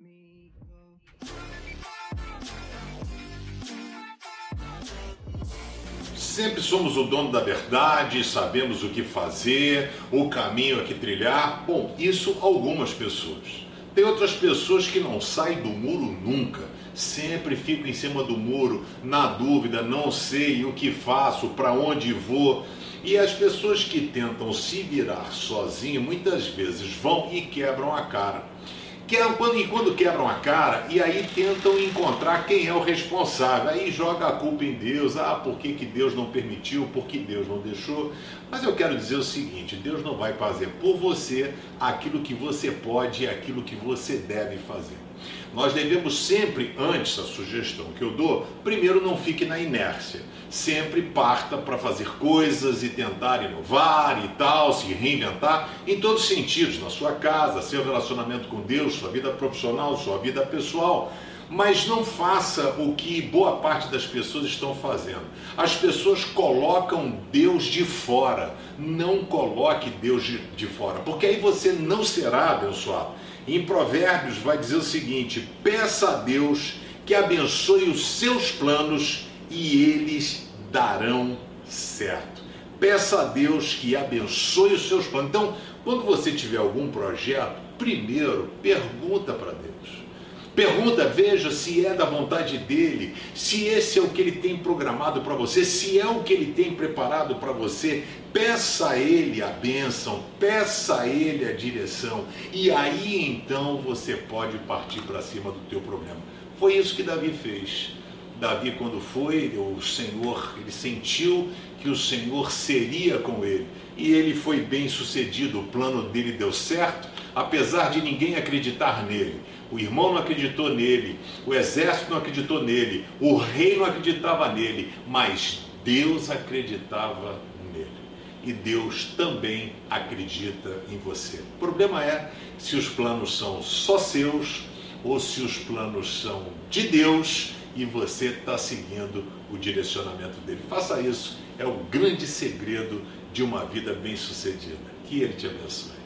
me go. Sempre somos o dono da verdade, sabemos o que fazer, o caminho a que trilhar. Bom, isso algumas pessoas. Tem outras pessoas que não saem do muro nunca, sempre ficam em cima do muro, na dúvida, não sei o que faço, para onde vou. E as pessoas que tentam se virar sozinho muitas vezes vão e quebram a cara. Quando, e quando quebram a cara, e aí tentam encontrar quem é o responsável. Aí joga a culpa em Deus. Ah, por que, que Deus não permitiu? Por que Deus não deixou? Mas eu quero dizer o seguinte: Deus não vai fazer por você aquilo que você pode e aquilo que você deve fazer. Nós devemos sempre, antes da sugestão que eu dou, primeiro não fique na inércia. Sempre parta para fazer coisas e tentar inovar e tal, se reinventar em todos os sentidos, na sua casa, seu relacionamento com Deus, sua vida profissional, sua vida pessoal mas não faça o que boa parte das pessoas estão fazendo. As pessoas colocam Deus de fora. Não coloque Deus de, de fora, porque aí você não será abençoado. Em Provérbios vai dizer o seguinte: peça a Deus que abençoe os seus planos e eles darão certo. Peça a Deus que abençoe os seus planos. Então, quando você tiver algum projeto, primeiro pergunta para Deus. Pergunta, veja se é da vontade dele, se esse é o que ele tem programado para você, se é o que ele tem preparado para você. Peça a ele a bênção, peça a ele a direção, e aí então você pode partir para cima do teu problema. Foi isso que Davi fez. Davi, quando foi, o Senhor, ele sentiu que o Senhor seria com ele. E ele foi bem sucedido, o plano dele deu certo, apesar de ninguém acreditar nele. O irmão não acreditou nele, o exército não acreditou nele, o rei não acreditava nele, mas Deus acreditava nele. E Deus também acredita em você. O problema é se os planos são só seus ou se os planos são de Deus e você está seguindo o direcionamento dele. Faça isso, é o grande segredo de uma vida bem-sucedida. Que ele te abençoe.